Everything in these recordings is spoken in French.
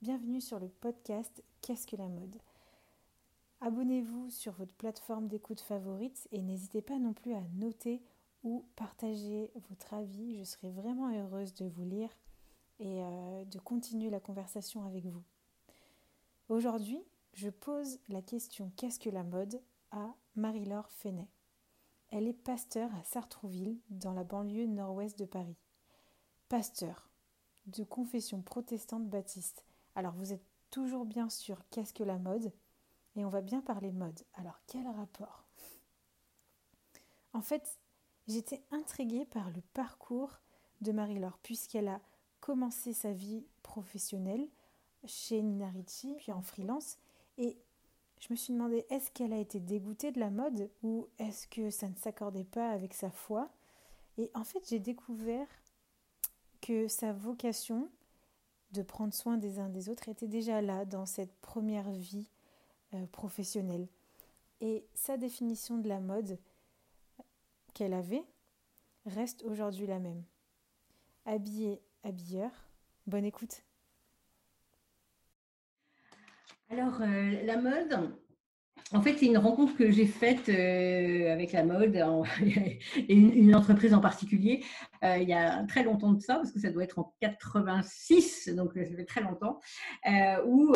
Bienvenue sur le podcast Qu'est-ce que la mode? Abonnez-vous sur votre plateforme d'écoute favorite et n'hésitez pas non plus à noter ou partager votre avis. Je serai vraiment heureuse de vous lire et euh, de continuer la conversation avec vous. Aujourd'hui, je pose la question Qu'est-ce que la mode? à Marie-Laure Fenet. Elle est pasteur à Sartrouville, dans la banlieue nord-ouest de Paris. Pasteur, de confession protestante baptiste. Alors vous êtes toujours bien sûr qu'est-ce que la mode Et on va bien parler mode. Alors quel rapport? En fait, j'étais intriguée par le parcours de Marie-Laure, puisqu'elle a commencé sa vie professionnelle chez Nina Ricci, puis en freelance. Et je me suis demandé est-ce qu'elle a été dégoûtée de la mode ou est-ce que ça ne s'accordait pas avec sa foi? Et en fait, j'ai découvert que sa vocation de prendre soin des uns des autres était déjà là dans cette première vie euh, professionnelle. Et sa définition de la mode qu'elle avait reste aujourd'hui la même. Habillé, habilleur. Bonne écoute. Alors, euh, la mode, en fait, c'est une rencontre que j'ai faite euh, avec la mode et une, entreprise en particulier euh, il y a très longtemps de ça, parce que ça doit être en 86, donc ça fait très longtemps, où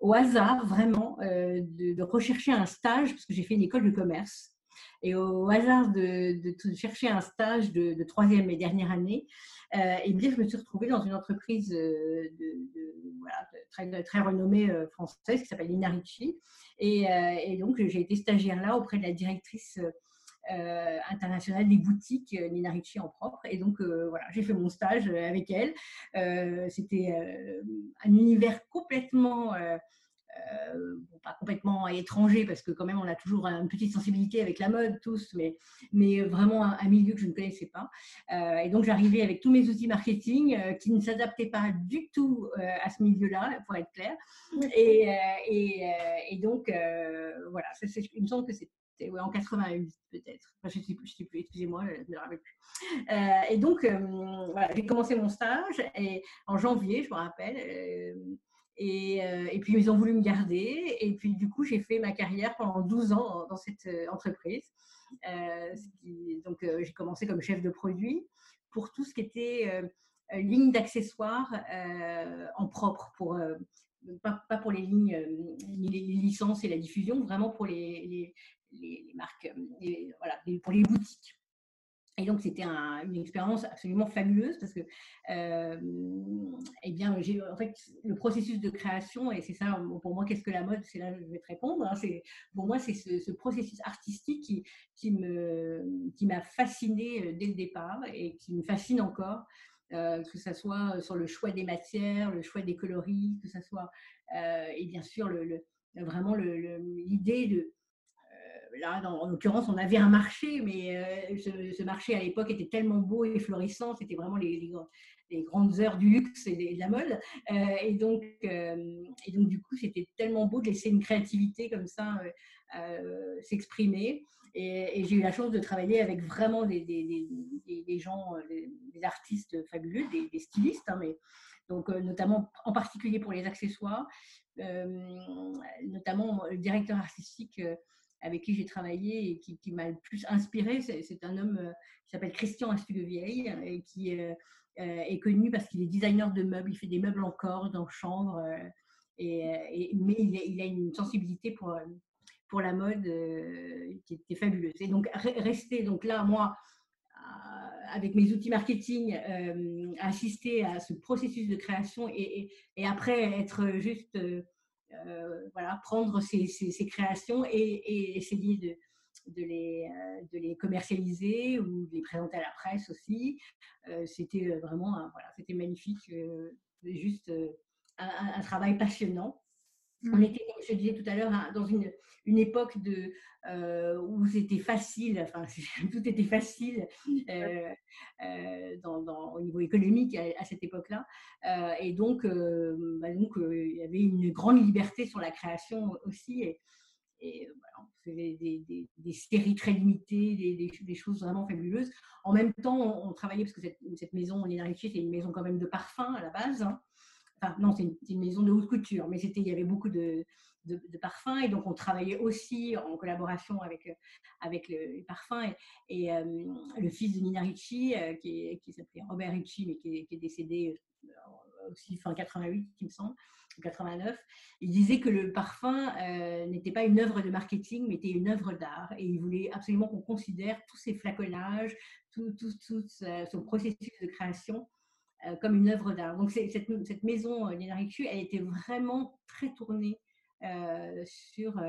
au hasard vraiment de, rechercher un stage, parce que j'ai fait une école de commerce, et au hasard de, chercher un stage de, troisième et dernière année, et bien je me suis retrouvée dans une entreprise de très, très renommée euh, française qui s'appelle Lina Ricci. Et, euh, et donc, j'ai été stagiaire là auprès de la directrice euh, internationale des boutiques Lina Ricci en propre. Et donc, voilà, j'ai fait mon stage avec elle. C'était un univers complètement euh, pas complètement étranger parce que quand même on a toujours une petite sensibilité avec la mode tous, mais, mais vraiment un, milieu que je ne connaissais pas. Euh, et donc j'arrivais avec tous mes outils marketing euh, qui ne s'adaptaient pas du tout à ce milieu-là, pour être clair. Et, et, et donc voilà, il me semble que c'était ouais, en 88 peut-être. Enfin, je ne sais plus, plus excusez-moi, je ne me rappelle plus. et donc, voilà, j'ai commencé mon stage et, en janvier, je me rappelle. Euh, et, puis, ils ont voulu me garder. Et puis, du coup, j'ai fait ma carrière pendant 12 ans dans cette euh, entreprise. Euh, donc, j'ai commencé comme chef de produit pour tout ce qui était ligne d'accessoires en propre, pour, pas, pour les lignes, les, licences et la diffusion, vraiment pour les, les, marques, voilà, pour les boutiques. Et donc, c'était une expérience absolument fabuleuse parce que, euh, eh bien, le processus de création, et c'est ça, pour moi, qu'est-ce que la mode C'est là que je vais te répondre. Hein, pour moi, c'est ce, processus artistique qui, qui, qui m'a fascinée euh, dès le départ et qui me fascine encore. Euh, que ce soit sur le choix des matières, le choix des coloris, que ce soit, et bien sûr, le, vraiment l'idée de, là, en l'occurrence, on avait un marché, mais euh, ce, marché à l'époque était tellement beau et florissant, c'était vraiment les, les, grandes heures du luxe et de, la mode. Euh, et, donc, euh, et donc, du coup, c'était tellement beau de laisser une créativité comme ça s'exprimer. Et, j'ai eu la chance de travailler avec vraiment des, des, gens, des, artistes fabuleux, des, stylistes, hein, mais donc notamment en particulier pour les accessoires, notamment le directeur artistique avec qui j'ai travaillé et qui, m'a le plus inspiré, c'est un homme euh, qui s'appelle Christian Astugevieille et qui euh, euh, est connu parce qu'il est designer de meubles, il fait des meubles en corde, en chambre, et, mais il a, une sensibilité pour, pour la mode qui était fabuleuse. Et donc, rester donc là, moi, avec mes outils marketing, assister à ce processus de création et, et après être juste euh, voilà, prendre ces, créations et, essayer de, de, les, euh, de les commercialiser ou de les présenter à la presse aussi. Euh, c'était vraiment, voilà, c'était magnifique, juste un, travail passionnant. On mmh. était, comme je disais tout à l'heure, hein, dans une, une époque de, euh, où c'était facile, enfin, tout était facile euh, euh, dans, au niveau économique à, cette époque-là. et donc, bah, donc il y avait une grande liberté sur la création aussi. Et, et voilà, on faisait des, des, séries très limitées, des, des, choses vraiment fabuleuses. En même temps, on, travaillait, parce que cette, cette maison, on est c'est une maison quand même de parfum à la base. Hein. Non, c'est une, maison de haute couture, mais il y avait beaucoup de, parfums et donc on travaillait aussi en collaboration avec, avec les parfums et, le fils de Nina Ricci, qui, qui s'appelait Robert Ricci, mais qui est, décédé aussi fin 88, il me semble, 89, il disait que le parfum n'était pas une œuvre de marketing, mais était une œuvre d'art. Et il voulait absolument qu'on considère tous ces flaconnages, tout, tout, tout son processus de création euh, comme une œuvre d'art. Donc cette, maison euh, Ricci, elle était vraiment très tournée euh, sur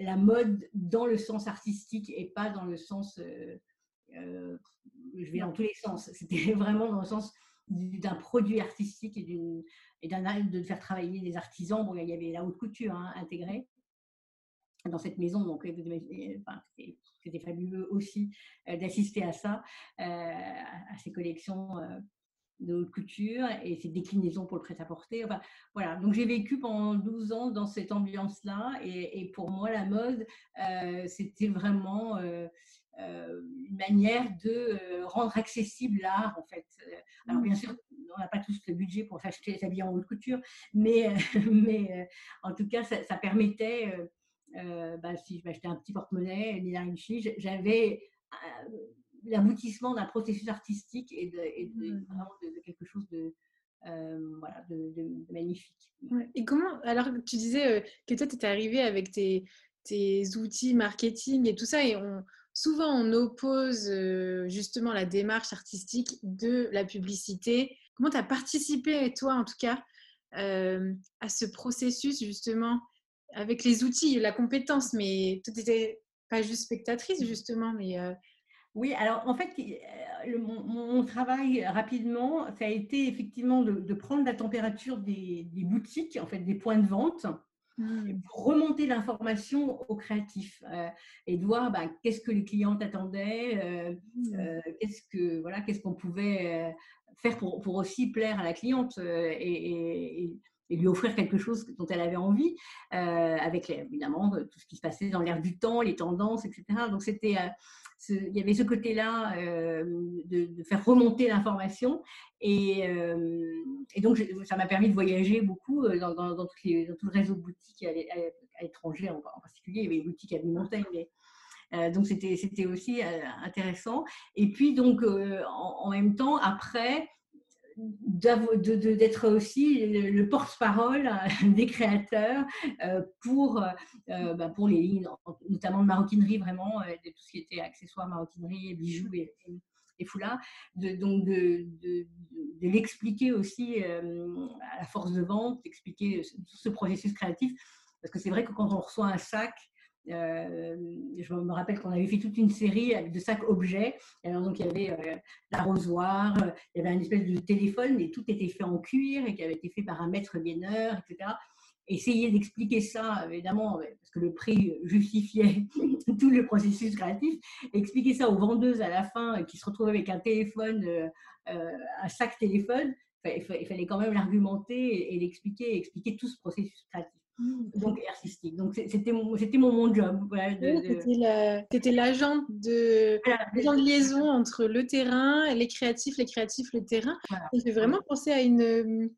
la mode dans le sens artistique et pas dans le sens, je vais dans tous les sens. C'était vraiment dans le sens d'un produit artistique et, d'une, et de faire travailler des artisans. Bon, il y avait la haute couture hein, intégrée dans cette maison. Donc, c'était fabuleux aussi d'assister à ça, à ces collections de haute couture et ses déclinaisons pour le prêt-à-porter. Enfin, voilà, donc j'ai vécu pendant 12 ans dans cette ambiance-là et, pour moi, la mode, euh, c'était vraiment euh, euh, une manière de rendre accessible l'art, en fait. Alors, bien mmh. sûr, on n'a pas tous le budget pour s'acheter des habits en haute couture, mais, mais en tout cas, ça, permettait, bah, si je m'achetais un petit porte-monnaie, j'avais l'aboutissement d'un processus artistique et de, mmh. de, quelque chose de, euh, voilà, de, magnifique. Et comment, alors tu disais euh, que toi, tu étais arrivé avec tes, tes, outils marketing et tout ça, et on, souvent on oppose euh, justement la démarche artistique de la publicité. Comment tu as participé, toi en tout cas, à ce processus justement avec les outils, la compétence, mais tu n'étais pas juste spectatrice justement, mais oui, alors en fait, euh, mon, travail rapidement, ça a été effectivement de, prendre la température des, boutiques, en fait, des points de vente, mmh. pour remonter l'information aux créatifs euh, et de voir bah, qu'est-ce que les clients attendaient, euh, mmh. qu'est-ce que voilà, qu'est-ce qu'on pouvait faire pour, aussi plaire à la cliente et, lui offrir quelque chose dont elle avait envie, avec évidemment tout ce qui se passait dans l'air du temps, les tendances, etc. Donc c'était il y avait ce côté-là euh, de, faire remonter l'information. Et, euh, donc, ça m'a permis de voyager beaucoup euh, dans, tout le réseau de boutiques à, l'étranger, en, particulier. Il y avait des boutiques à Montagne. donc, c'était aussi intéressant. Et puis, donc, en, même temps, après, d'être aussi le, porte-parole euh, des créateurs euh, pour, euh, bah, pour les lignes, notamment de maroquinerie, vraiment, tout ce qui était accessoires, maroquinerie, bijoux et, foulards, donc de, de, l'expliquer aussi à la force de vente, d'expliquer ce processus créatif. Parce que c'est vrai que quand on reçoit un sac, euh, je me rappelle qu'on avait fait toute une série de sacs objets. Alors, donc, il y avait euh, l'arrosoir, euh, il y avait un espèce de téléphone, et tout était fait en cuir et qui avait été fait par un maître gaineur, etc. Essayer d'expliquer ça, évidemment, parce que le prix justifiait tout le processus créatif, expliquer ça aux vendeuses à la fin qui se retrouvaient avec un téléphone, un sac téléphone, il fallait quand même l'argumenter et l'expliquer, expliquer tout ce processus créatif. Mmh. donc artistique. Donc c'était mon, c'était mon, mon job. C'était l'agent de, de liaison entre le terrain, les créatifs, les créatifs, le terrain. Voilà. Ça fait vraiment penser à une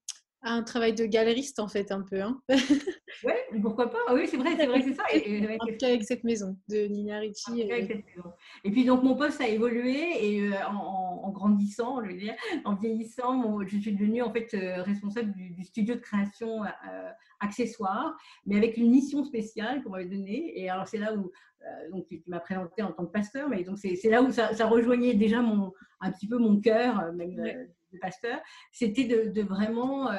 un travail de galeriste en fait un peu. Hein. oui, pourquoi pas? Ah Oui, c'est vrai, c'est vrai, c'est ça. Et, en tout cas avec cette maison de Nina Ricci. Et... puis donc mon poste a évolué et euh, en, grandissant, je veux dire, en vieillissant, je suis devenue en fait euh, responsable du, studio de création euh, accessoire, mais avec une mission spéciale qu'on m'avait donnée. Et alors c'est là où donc tu, m'as présenté en tant que pasteur, mais donc c'est là où ça, ça, rejoignait déjà mon un petit peu mon cœur, même de pasteur, c'était de, vraiment euh,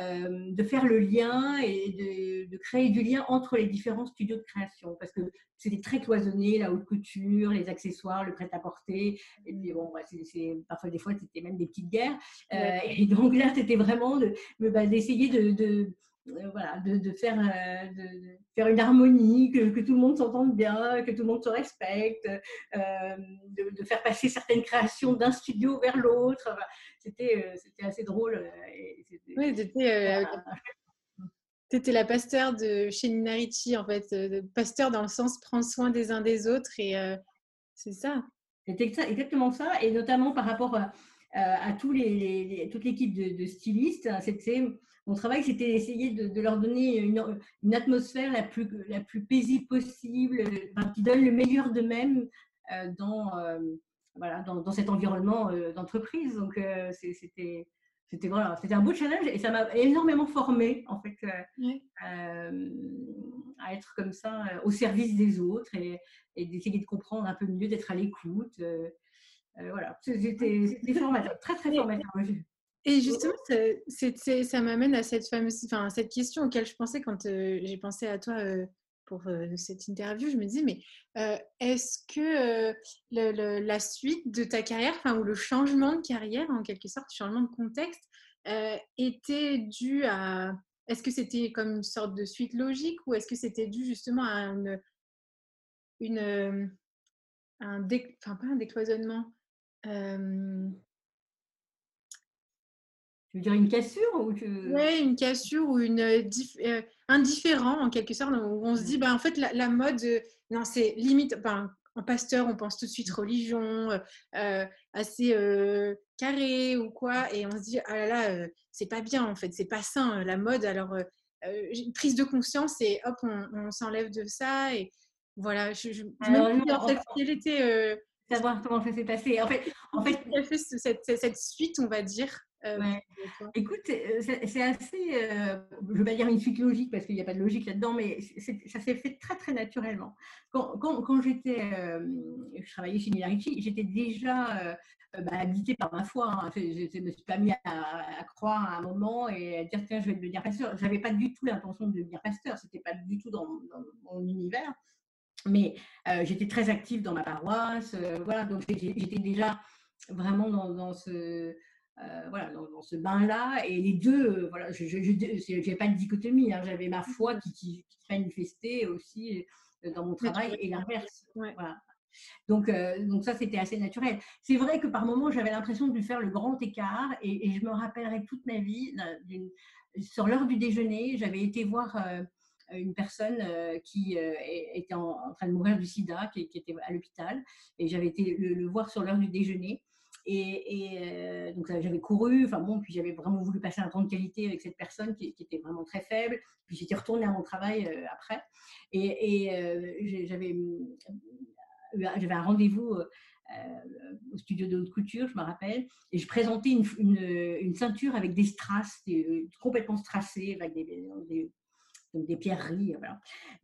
euh, de faire le lien et de, créer du lien entre les différents studios de création, parce que c'était très cloisonné, la haute couture, les accessoires, le prêt-à-porter, et puis bon, c'est, parfois des fois c'était même des petites guerres, euh, et donc là c'était vraiment bah, d'essayer de voilà, de, faire, euh, de, faire une harmonie, que, tout le monde s'entende bien, que tout le monde se respecte, euh, de, faire passer certaines créations d'un studio vers l'autre. c'était, c'était assez drôle. oui, tu étais la pasteur de chez Ninarichi, en fait. pasteur dans le sens prendre soin des uns des autres, et c'est ça. C'était exactement ça, et notamment par rapport à, tous les, toute l'équipe de, de stylistes, c'était mon travail, c'était d'essayer de, leur donner une, une, atmosphère la plus, la plus paisible possible, qui donne le meilleur d'eux-mêmes dans, voilà, dans, dans, cet environnement d'entreprise. Donc, c'était c'était voilà, un beau challenge et ça m'a énormément formé en fait euh, à être comme ça euh, au service des autres et, d'essayer de comprendre un peu mieux, d'être à l'écoute. Euh, voilà, c'était formateur, très très formateur. Et justement, ça, m'amène à cette fameuse, enfin, cette question auquel je pensais quand j'ai pensé à toi pour cette interview, je me disais, mais est-ce que la suite de ta carrière, enfin, ou le changement de carrière, en quelque sorte, changement de contexte, était dû à... Est-ce que c'était comme une sorte de suite logique ou est-ce que c'était dû justement à une... une un enfin, pas un décloisonnement, veux dire une cassure ou Oui, une cassure ou une euh, euh, indifférent en quelque sorte, où on se dit, bah, en fait, la, mode, euh, non, c'est limite, ben, en pasteur, on pense tout de suite religion, assez carré ou quoi, et on se dit, ah là là, c'est pas bien en fait, c'est pas sain la mode. Alors, une prise de conscience et hop, on, s'enlève de ça. Et voilà, je, je, me dis en fait, quelle était. Savoir comment ça s'est passé. En fait, en fait, cette, cette, suite, on va dire, euh, Écoute, euh, c'est assez, euh, je ne veux pas dire une suite logique parce qu'il n'y a pas de logique là-dedans, mais ça s'est fait très très naturellement. Quand, quand, j'étais, je travaillais chez Minarici, j'étais déjà bah, habitée par ma foi. Hein. Je ne me suis pas mis à, croire à un moment et à dire tiens, je vais devenir pasteur. Je n'avais pas du tout l'intention de devenir pasteur, ce n'était pas du tout dans, mon univers. Mais j'étais très active dans ma paroisse, voilà, donc j'étais déjà vraiment dans, dans ce euh, voilà, dans, ce bain-là. Et les deux, euh, voilà, je n'avais pas de dichotomie. Hein. J'avais ma foi qui, qui, manifestait aussi euh, dans mon travail et l'inverse. Voilà. Donc, donc ça, c'était assez naturel. C'est vrai que par moments, j'avais l'impression de faire le grand écart et, je me rappellerai toute ma vie, sur l'heure du déjeuner, j'avais été voir une personne qui était en, train de mourir du sida, qui, était à l'hôpital, et j'avais été le voir sur l'heure du déjeuner. Et, euh, donc j'avais couru, enfin bon, puis j'avais vraiment voulu passer un temps de qualité avec cette personne qui, était vraiment très faible. Puis j'étais retournée à mon travail euh, après. Et, euh, j'avais, j'avais un rendez-vous au studio de haute couture, je me rappelle, et je présentais une, une, ceinture avec des strass, complètement strassées, avec des des pierreries.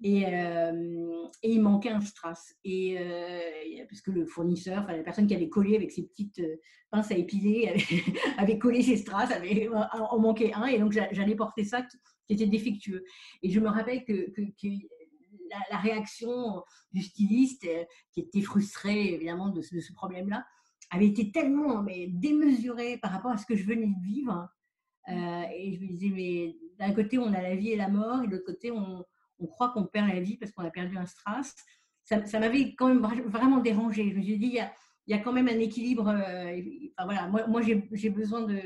Euh, et, il manquait un strass. Et euh, parce que le fournisseur, enfin la personne qui avait collé avec ses petites euh, pinces à épiler, avait, collé ses strass, avait, en manquait un. Et donc j'allais porter ça qui, était défectueux. Et je me rappelle que, la, réaction du styliste, qui était frustré évidemment de ce, de ce problème-là, avait été tellement mais, démesurée par rapport à ce que je venais de vivre. et je me disais, mais d'un côté, on a la vie et la mort, et de l'autre côté, on, croit qu'on perd la vie parce qu'on a perdu un strass. Ça, m'avait quand même vraiment dérangé. Je me suis dit, il y a, quand même un équilibre. Euh, voilà, moi, moi j'ai besoin de,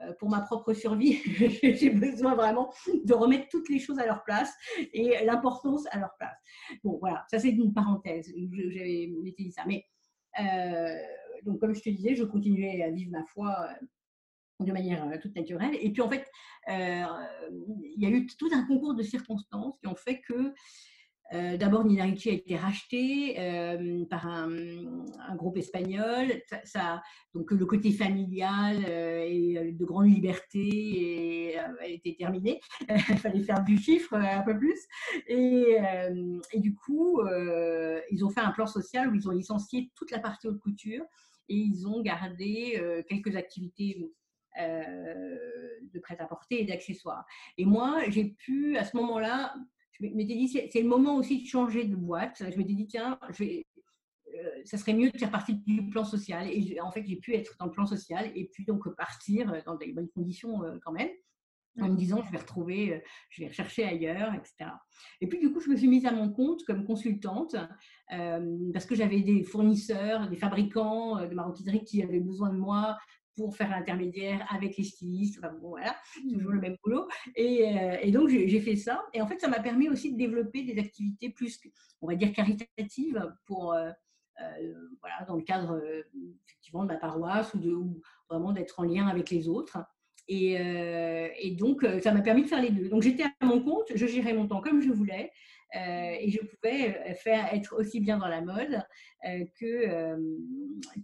euh, pour ma propre survie, j'ai besoin vraiment de remettre toutes les choses à leur place et l'importance à leur place. Bon, voilà, ça c'est une parenthèse. J'avais dit ça. Mais euh, donc, comme je te disais, je continuais à vivre ma foi de manière euh, toute naturelle. Et puis en fait, euh, il y a eu tout un concours de circonstances qui ont fait que euh, d'abord Nina Ricci a été racheté par un, groupe espagnol. Ça, donc le côté familial et de grande liberté a été terminé. Il fallait faire du chiffre un peu plus. Et, du coup, ils ont fait un plan social où ils ont licencié toute la partie haute couture et ils ont gardé quelques activités de prêt-à-porter et d'accessoires. Et moi, j'ai pu, à ce moment-là, je m'étais dit, c'est le moment aussi de changer de boîte. Je m'étais dit, tiens, euh, ça serait mieux de faire partie du plan social. Et en fait, j'ai pu être dans le plan social et puis donc partir dans des bonnes conditions euh, quand même, en me disant, je vais retrouver, je vais rechercher ailleurs, etc. Et puis, du coup, je me suis mise à mon compte comme consultante parce que j'avais des fournisseurs, des fabricants de maroquinerie qui avaient besoin de moi pour faire l'intermédiaire avec les stylistes. Enfin, bon, voilà, toujours mmh. le même boulot. Et, euh, et donc, j'ai fait ça. Et en fait, ça m'a permis aussi de développer des activités plus, on va dire, caritatives pour, euh, euh, voilà, dans le cadre effectivement de ma paroisse ou, de, vraiment d'être en lien avec les autres. Et, et, donc, ça m'a permis de faire les deux. Donc, j'étais à mon compte, je gérais mon temps comme je voulais. Euh, et je pouvais euh, faire être aussi bien dans la mode euh, que,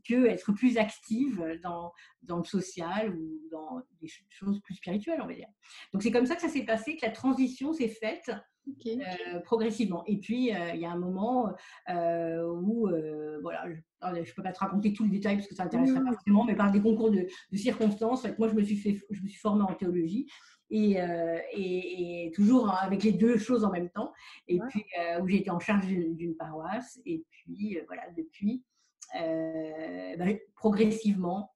que être plus active dans, dans le social ou dans des choses plus spirituelles, on va dire. Donc c'est comme ça que ça s'est passé, que la transition s'est faite progressivement. Et puis, il y a un moment où, voilà, je ne peux pas te raconter tout le détail parce que ça n'intéresserait pas forcément, mais par des concours de, de circonstances, moi, je me suis, fait, je me suis formée en théologie euh, et, et, toujours avec les deux choses en même temps. Et puis, euh, où j'ai été en charge d'une paroisse. Et puis, euh, voilà, depuis, ben, progressivement,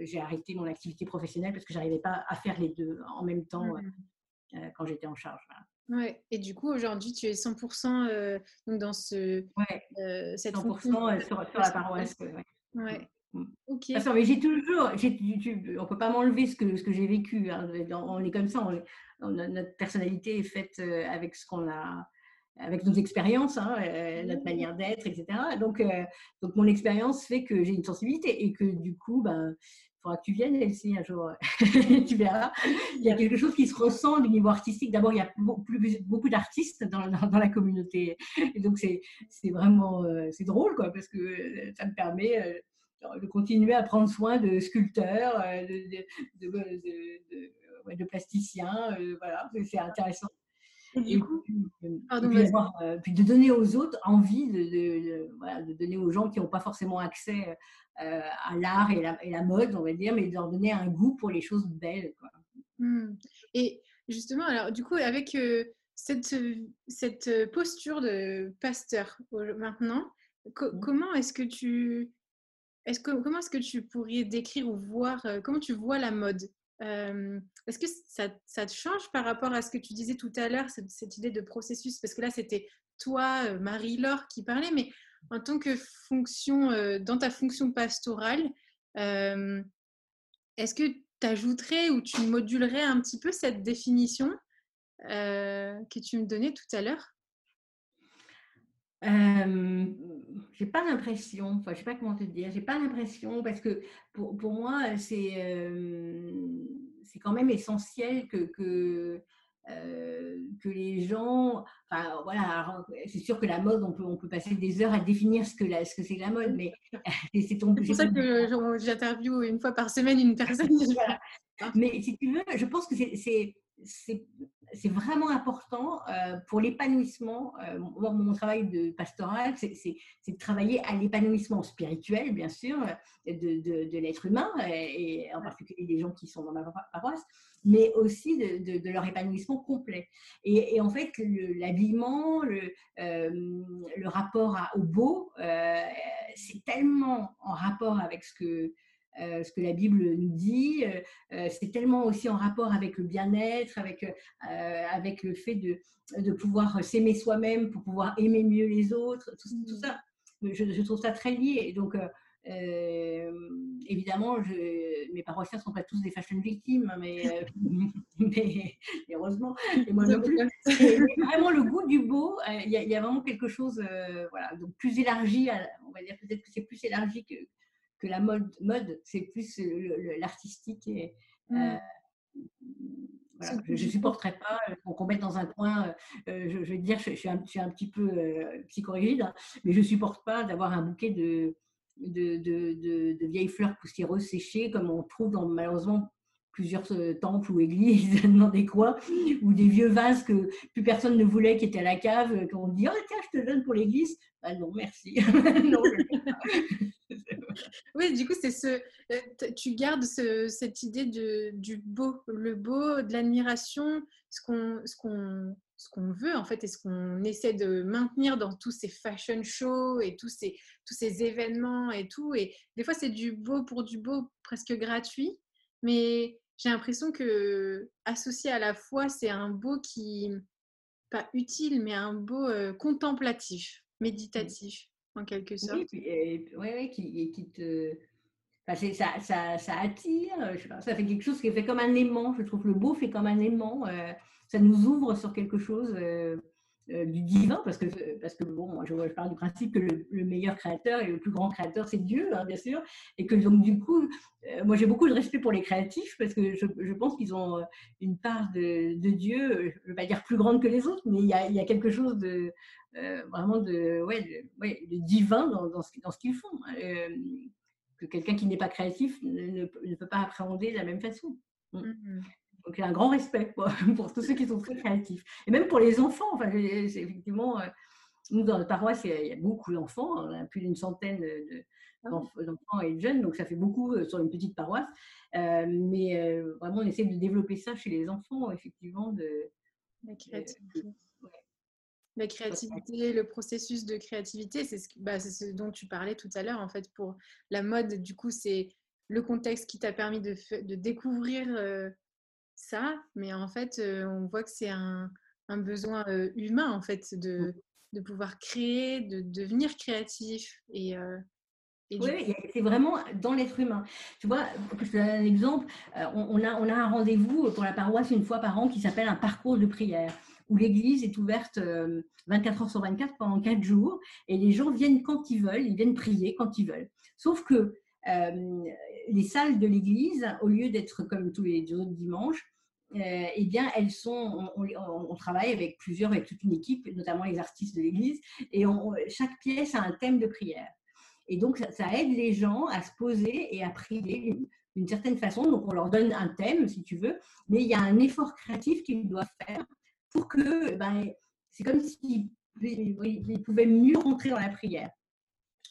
j'ai arrêté mon activité professionnelle parce que j'arrivais pas à faire les deux en même temps mmh. quand j'étais en charge. Ouais. Et du coup, aujourd'hui, tu es 100% donc dans ce, ouais. cette 100% sur, sur, la paroisse. Ouais. Mm. Ok. mais j'ai toujours, on peut pas m'enlever ce que, ce que j'ai vécu. Hein. On est comme ça, notre personnalité est faite euh, avec ce qu'on a, avec nos expériences, hein, euh, notre manière d'être, etc. Donc, euh, donc mon expérience fait que j'ai une sensibilité et que du coup, ben, il faudra que tu viennes, Elsie, un jour. tu verras. Il y a quelque chose qui se ressent du niveau artistique. D'abord, il y a beaucoup, beaucoup d'artistes dans, dans, la communauté. Et donc, c'est vraiment c'est drôle, quoi, parce que ça me permet de continuer à prendre soin de sculpteurs, euh, de, de, de, plasticiens. Euh, voilà, c'est intéressant. Et du coup, euh, puis, de donner aux autres envie de, voilà, de donner aux gens qui n'ont pas forcément accès à l'art et la, et la, mode, on va dire, mais de leur donner un goût pour les choses belles. Quoi. Mmh. Et justement, alors du coup, avec cette, cette posture de pasteur maintenant, mmh. comment est-ce que tu est-ce que, comment est-ce que tu pourrais décrire ou voir, euh, comment tu vois la mode? Est-ce que ça, te change par rapport à ce que tu disais tout à l'heure, cette, idée de processus? Parce que là, c'était toi, euh, Marie-Laure, qui parlait, mais en tant que fonction, euh, dans ta fonction pastorale, est-ce que tu ajouterais ou tu modulerais un petit peu cette définition que tu me donnais tout à l'heure? Euh, j'ai pas l'impression, enfin, je sais pas comment te dire, j'ai pas l'impression parce que pour, pour moi, c'est c'est quand même essentiel que, que, que les gens, enfin voilà, c'est sûr que la mode, on peut, on peut passer des heures à définir ce que, la, ce que c'est la mode, mais c'est pour ça que j'interviewe une fois par semaine une personne. Mais si tu veux, je pense que c'est c'est vraiment important euh, pour l'épanouissement. Euh, mon travail de pastoral, c'est de travailler à l'épanouissement spirituel, bien sûr, de, l'être humain, et, en particulier des gens qui sont dans ma paroisse, mais aussi de, leur épanouissement complet. Et, en fait, l'habillement, le, euh, le, rapport au beau, c'est tellement en rapport avec ce que euh, ce que la Bible nous dit. Euh, euh, c'est tellement aussi en rapport avec le bien-être, avec, avec le fait de, de pouvoir s'aimer soi-même pour pouvoir aimer mieux les autres, tout, mmh. ça. Je, trouve ça très lié. Donc, évidemment, je, mes paroissiens ne sont pas tous des fashion victimes, hein, mais, mais, heureusement, et moi non plus. vraiment le goût du beau, il y, a vraiment quelque chose, voilà, donc plus élargi, on va dire peut-être que c'est plus élargi que, que la mode, mode c'est plus l'artistique. Et, mmh. euh, je ne supporterais pas qu'on mette dans un coin, euh, je, je, veux dire, je, suis, un, un, petit peu euh, psychorigide, hein, mais je ne supporte pas d'avoir un bouquet de, de, de, de, vieilles fleurs poussiéreuses séchées, comme on trouve dans malheureusement plusieurs temples ou églises des coins, ou des vieux vases que plus personne ne voulait, qui étaient à la cave, qu'on dit Oh, tiens, je te donne pour l'église. Ah non, merci. oui, du coup, c'est ce, euh, tu gardes cette idée de, du beau, le beau, de l'admiration, ce qu'on, ce qu'on, ce qu'on veut en fait et ce qu'on essaie de maintenir dans tous ces fashion shows et tous ces, tous ces événements et tout. Et des fois, c'est du beau pour du beau presque gratuit, mais j'ai l'impression que associé à la foi, c'est un beau qui pas utile, mais un beau euh, contemplatif, méditatif en quelque sorte. Oui, oui, qui, qui te. ça, ça, ça, attire, je sais pas, ça fait quelque chose qui fait comme un aimant. Je trouve le beau fait comme un aimant. Euh, ça nous ouvre sur quelque chose euh, du divin, parce que, parce que bon, je, parle du principe que le, meilleur créateur et le plus grand créateur, c'est Dieu, hein, bien sûr, et que donc du coup, moi j'ai beaucoup de respect pour les créatifs, parce que je, pense qu'ils ont une part de, de Dieu, je ne vais pas dire plus grande que les autres, mais il y a, quelque chose de vraiment de, ouais, ouais, de divin dans, ce, dans ce qu'ils font. Hein, que quelqu'un qui n'est pas créatif ne, ne, peut pas appréhender de la même façon. Mm. Mm-hmm. Donc, il y a un grand respect pour, pour, tous ceux qui sont très créatifs. Et même pour les enfants. Enfin, c'est effectivement, euh, nous, dans notre paroisse, il y a, beaucoup d'enfants. On a plus d'une centaine ah d'enfants et de jeunes. Donc, ça fait beaucoup euh, sur une petite paroisse. Euh, mais vraiment, on essaie de développer ça chez les enfants, effectivement. De, la créativité. La créativité, le processus de créativité, c'est ce, bah, ce dont tu parlais tout à l'heure. En fait, pour la mode, du coup, c'est le contexte qui t'a permis de, de découvrir ça, mais en fait, euh, on voit que c'est un, besoin euh, humain, en fait, de, de pouvoir créer, de devenir créatif. Et, euh, oui, c'est vraiment dans l'être humain. Tu vois, je te donne un exemple, on, a, on a un rendez-vous pour la paroisse une fois par an qui s'appelle un parcours de prière, où l'église est ouverte 24 heures sur 24 pendant 4 jours, et les gens viennent quand ils veulent, ils viennent prier quand ils veulent. Sauf que les salles de l'église, au lieu d'être comme tous les autres dimanches, euh, eh bien, elles sont, on, travaille avec plusieurs, avec toute une équipe, notamment les artistes de l'Église, et chaque pièce a un thème de prière. Et donc, ça, aide les gens à se poser et à prier d'une certaine façon. Donc, on leur donne un thème, si tu veux, mais il y a un effort créatif qu'ils doivent faire pour que, ben, c'est comme s'ils pouvaient mieux rentrer dans la prière.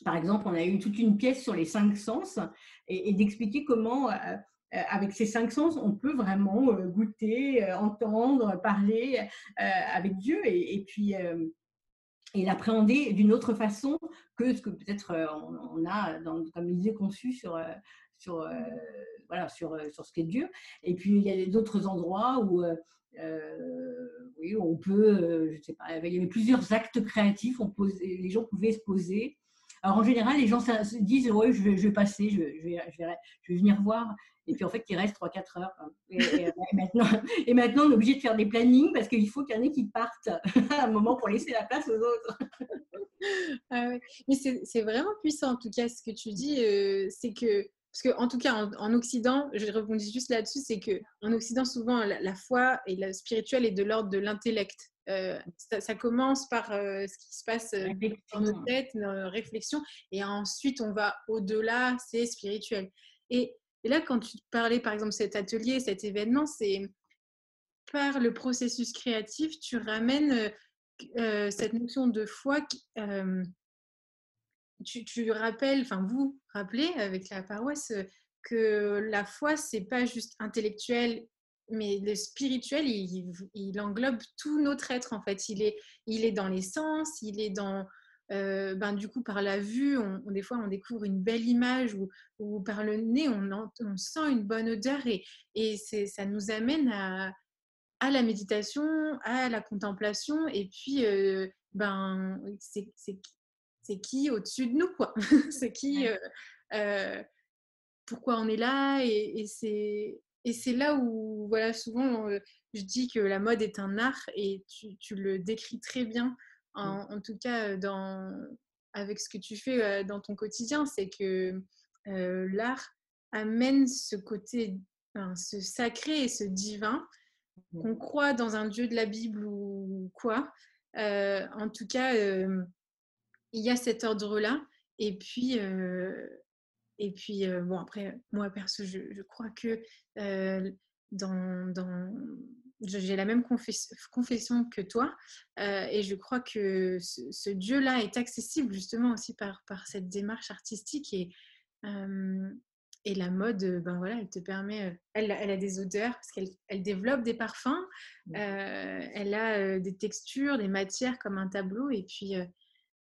Par exemple, on a eu toute une pièce sur les cinq sens et, d'expliquer comment, euh, euh, avec ces cinq sens, on peut vraiment euh, goûter, entendre, parler avec Dieu et, puis et l'appréhender d'une autre façon que ce que peut-être on, a dans, comme idée conçue sur, sur, voilà, sur, sur ce qu'est Dieu. Et puis il y a d'autres endroits où, oui, on peut, je sais pas, il y avait plusieurs actes créatifs, les gens pouvaient se poser alors en général, les gens se disent ouais, je vais, je vais passer, je vais, je, vais, je, vais, venir voir. Et puis en fait, il reste 3-4 heures. Et, maintenant, et maintenant, on est obligé de faire des plannings parce qu'il faut qu'il y en ait qui partent à un moment pour laisser la place aux autres. Ah Mais c'est vraiment puissant en tout cas ce que tu dis. Euh, c'est que parce qu'en en tout cas, en, Occident, je rebondis juste là-dessus, c'est qu'en Occident, souvent, la, foi et le spirituel est de l'ordre de l'intellect. Euh, ça, commence par euh, ce qui se passe euh, dans nos têtes, nos réflexions, et ensuite on va au-delà, c'est spirituel. Et, là, quand tu parlais par exemple cet atelier, cet événement, c'est par le processus créatif, tu ramènes cette notion de foi. tu, tu rappelles, enfin vous rappelez avec la paroisse que la foi, c'est pas juste intellectuel mais le spirituel, il, englobe tout notre être en fait. Il est, il est dans les sens, il est dans, euh, ben, du coup, par la vue, on, des fois, on découvre une belle image ou, ou par le nez, on, on, sent une bonne odeur et, et ça nous amène à, à, la méditation, à la contemplation et puis, euh, ben, c'est qui au-dessus de nous, quoi. c'est qui, euh, pourquoi on est là et, et c'est et c'est là où, voilà, souvent, euh, je dis que la mode est un art et tu, le décris très bien, en, mmh. tout cas dans, avec ce que tu fais euh, dans ton quotidien, c'est que euh, l'art amène ce côté, ce sacré et ce divin, mmh. qu'on croit dans un dieu de la Bible ou quoi. en tout cas, il y a cet ordre-là. Et puis, et puis, bon, après, moi, perso, je, crois que dans, dans j'ai la même confession que toi et je crois que ce, Dieu-là est accessible justement aussi par, par cette démarche artistique et, et la mode, ben voilà, elle te permet, elle, elle a des odeurs parce qu'elle elle développe des parfums, mmh. elle a des textures, des matières comme un tableau et puis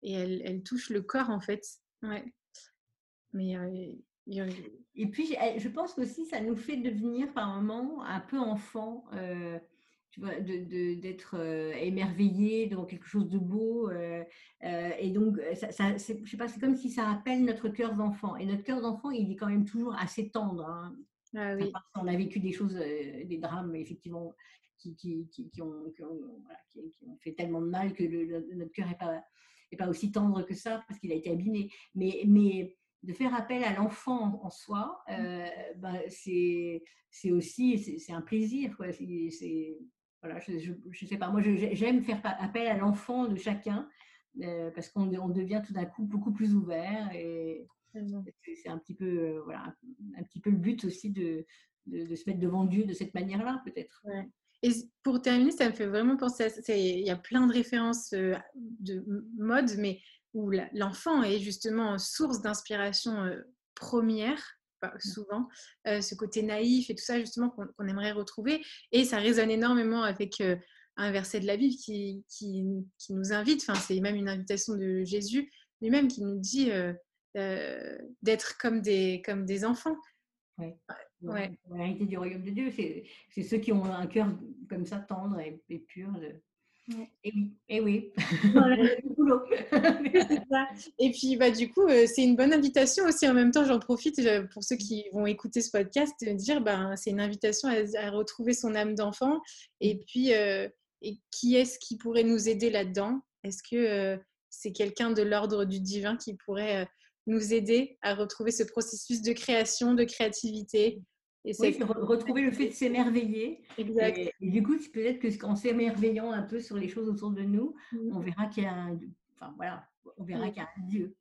et elle, elle touche le corps en fait. Ouais. Mais et puis, je pense qu'aussi, ça nous fait devenir par moment un peu enfant, tu vois, d'être de, émerveillé devant quelque chose de beau. et donc, ça, ça je sais pas, c'est comme si ça appelle notre cœur d'enfant. Et notre cœur d'enfant, il est quand même toujours assez tendre. Hein. Ah oui. On a vécu des choses, des drames effectivement qui, qui, ont, fait tellement de mal que notre cœur n'est pas, est pas aussi tendre que ça parce qu'il a été abîmé. Mais, mais de faire appel à l'enfant en soi, euh, ben, c'est aussi c'est un plaisir. Quoi. voilà, je sais pas, moi j'aime faire appel à l'enfant de chacun euh, parce qu'on on devient tout d'un coup beaucoup plus ouvert et c'est un petit peu euh, voilà un petit peu le but aussi de, de, se mettre devant Dieu de cette manière-là peut-être. Et pour terminer, ça me fait vraiment penser à Il y a plein de références de mode, mais où l'enfant est justement source d'inspiration première, mmh. souvent, ce côté naïf et tout ça, justement, qu'on aimerait retrouver. Et ça résonne énormément avec un verset de la Bible qui, qui, nous invite, enfin, c'est même une invitation de Jésus lui-même qui nous dit d'être comme des, comme des enfants. Ouais. Ouais. La réalité du royaume de Dieu, c'est ceux qui ont un cœur comme ça tendre et, et pur. Et oui, et oui. et puis, bah, du coup, euh, c'est une bonne invitation aussi. En même temps, j'en profite pour ceux qui vont écouter ce podcast de dire bah, c'est une invitation à, retrouver son âme d'enfant. Et puis, euh, et qui est-ce qui pourrait nous aider là-dedans? Est-ce que euh, c'est quelqu'un de l'ordre du divin qui pourrait nous aider à retrouver ce processus de création, de créativité? Et oui, retrouver le fait de s'émerveiller. Exact. Et, du coup, peut-être que qu'en s'émerveillant un peu sur les choses autour de nous, mmh. on verra qu'il y a un, enfin voilà, on verra mmh. qu'il y a un Dieu.